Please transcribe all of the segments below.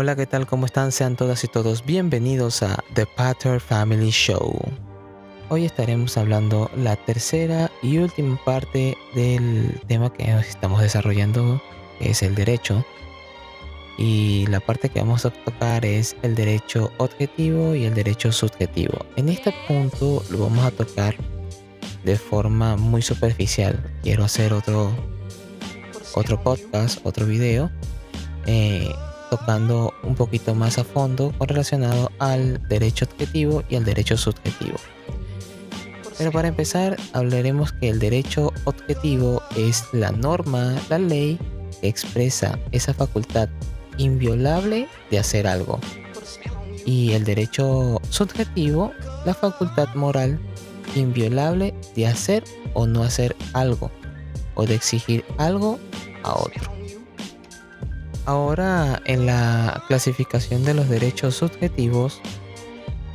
Hola, ¿qué tal? ¿Cómo están? Sean todas y todos bienvenidos a The Patter Family Show. Hoy estaremos hablando la tercera y última parte del tema que estamos desarrollando, que es el derecho. Y la parte que vamos a tocar es el derecho objetivo y el derecho subjetivo. En este punto lo vamos a tocar de forma muy superficial. Quiero hacer otro, otro podcast, otro video, eh, tocando un poquito más a fondo relacionado al derecho objetivo y al derecho subjetivo. Pero para empezar, hablaremos que el derecho objetivo es la norma, la ley que expresa esa facultad inviolable de hacer algo. Y el derecho subjetivo, la facultad moral inviolable de hacer o no hacer algo o de exigir algo a otro. Ahora en la clasificación de los derechos subjetivos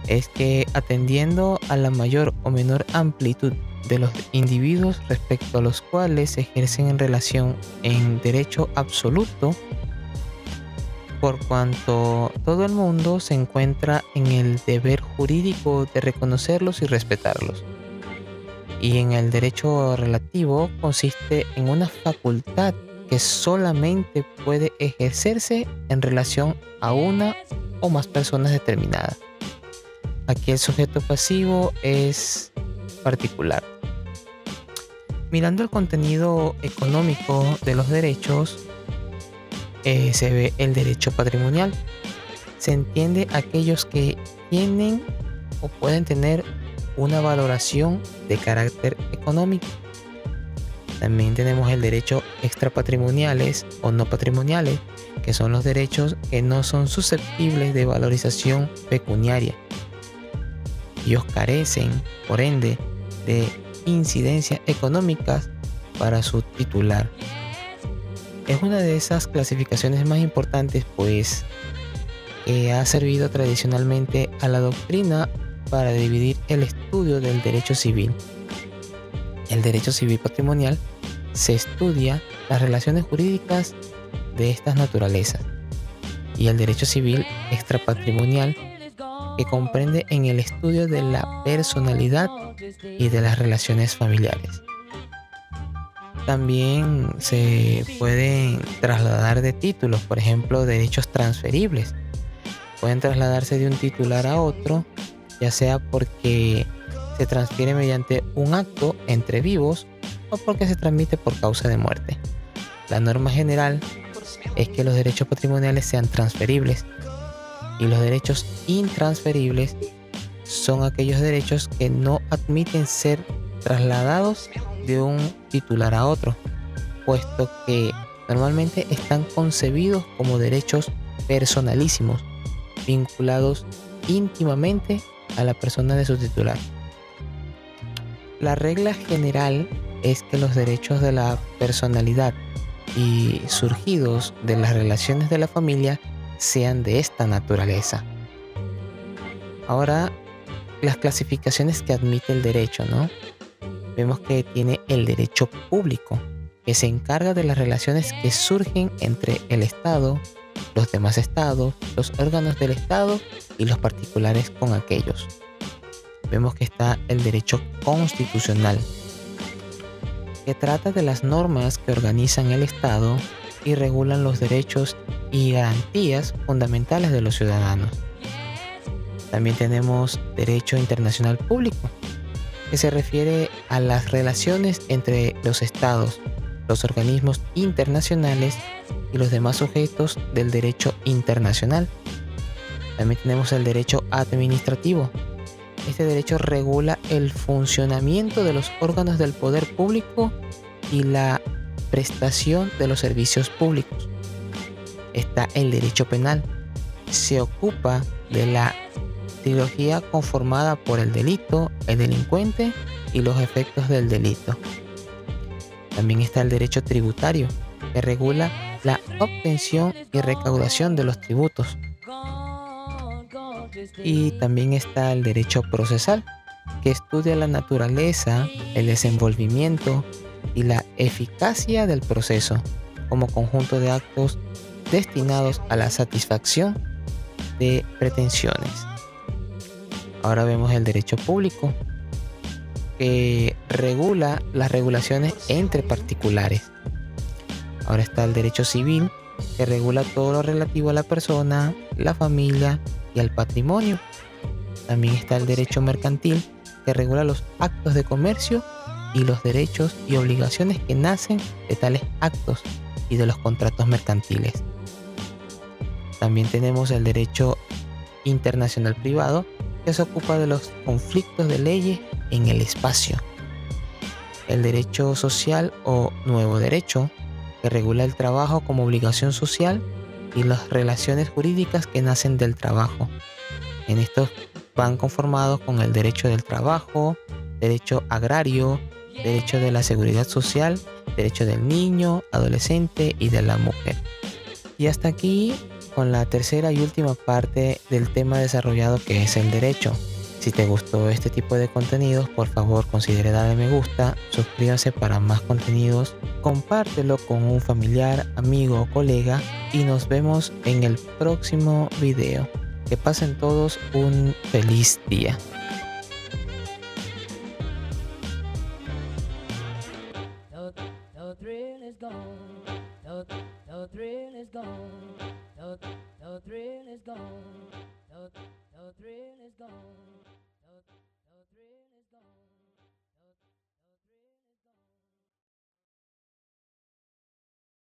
es que atendiendo a la mayor o menor amplitud de los individuos respecto a los cuales se ejercen en relación en derecho absoluto, por cuanto todo el mundo se encuentra en el deber jurídico de reconocerlos y respetarlos. Y en el derecho relativo consiste en una facultad que solamente puede ejercerse en relación a una o más personas determinadas. Aquí el sujeto pasivo es particular. Mirando el contenido económico de los derechos, eh, se ve el derecho patrimonial. Se entiende aquellos que tienen o pueden tener una valoración de carácter económico. También tenemos el derecho extrapatrimoniales o no patrimoniales, que son los derechos que no son susceptibles de valorización pecuniaria. Ellos carecen, por ende, de incidencias económicas para su titular es una de esas clasificaciones más importantes pues ha servido tradicionalmente a la doctrina para dividir el estudio del derecho civil. El derecho civil patrimonial se estudia las relaciones jurídicas de estas naturalezas y el derecho civil extrapatrimonial que comprende en el estudio de la personalidad y de las relaciones familiares. También se pueden trasladar de títulos, por ejemplo, derechos transferibles. Pueden trasladarse de un titular a otro, ya sea porque se transfiere mediante un acto entre vivos o porque se transmite por causa de muerte. La norma general es que los derechos patrimoniales sean transferibles y los derechos intransferibles son aquellos derechos que no admiten ser trasladados de un titular a otro, puesto que normalmente están concebidos como derechos personalísimos, vinculados íntimamente a la persona de su titular. La regla general es que los derechos de la personalidad y surgidos de las relaciones de la familia sean de esta naturaleza. Ahora, las clasificaciones que admite el derecho, ¿no? vemos que tiene el derecho público, que se encarga de las relaciones que surgen entre el Estado, los demás estados, los órganos del Estado y los particulares con aquellos. Vemos que está el derecho constitucional, que trata de las normas que organizan el Estado y regulan los derechos y garantías fundamentales de los ciudadanos. También tenemos derecho internacional público, que se refiere a las relaciones entre los estados, los organismos internacionales y los demás sujetos del derecho internacional. También tenemos el derecho administrativo. Este derecho regula el funcionamiento de los órganos del poder público y la prestación de los servicios públicos. Está el derecho penal. Se ocupa de la trilogía conformada por el delito, el delincuente y los efectos del delito. También está el derecho tributario, que regula la obtención y recaudación de los tributos. Y también está el derecho procesal, que estudia la naturaleza, el desenvolvimiento y la eficacia del proceso como conjunto de actos destinados a la satisfacción de pretensiones. Ahora vemos el derecho público, que regula las regulaciones entre particulares. Ahora está el derecho civil, que regula todo lo relativo a la persona, la familia y al patrimonio. También está el derecho mercantil, que regula los actos de comercio y los derechos y obligaciones que nacen de tales actos y de los contratos mercantiles. También tenemos el derecho internacional privado, que se ocupa de los conflictos de leyes en el espacio. El derecho social o nuevo derecho, que regula el trabajo como obligación social y las relaciones jurídicas que nacen del trabajo. En estos van conformados con el derecho del trabajo, derecho agrario, derecho de la seguridad social, derecho del niño, adolescente y de la mujer. Y hasta aquí con la tercera y última parte del tema desarrollado que es el derecho. Si te gustó este tipo de contenidos, por favor considere darle me gusta, suscríbase para más contenidos, compártelo con un familiar, amigo o colega y nos vemos en el próximo video. Que pasen todos un feliz día.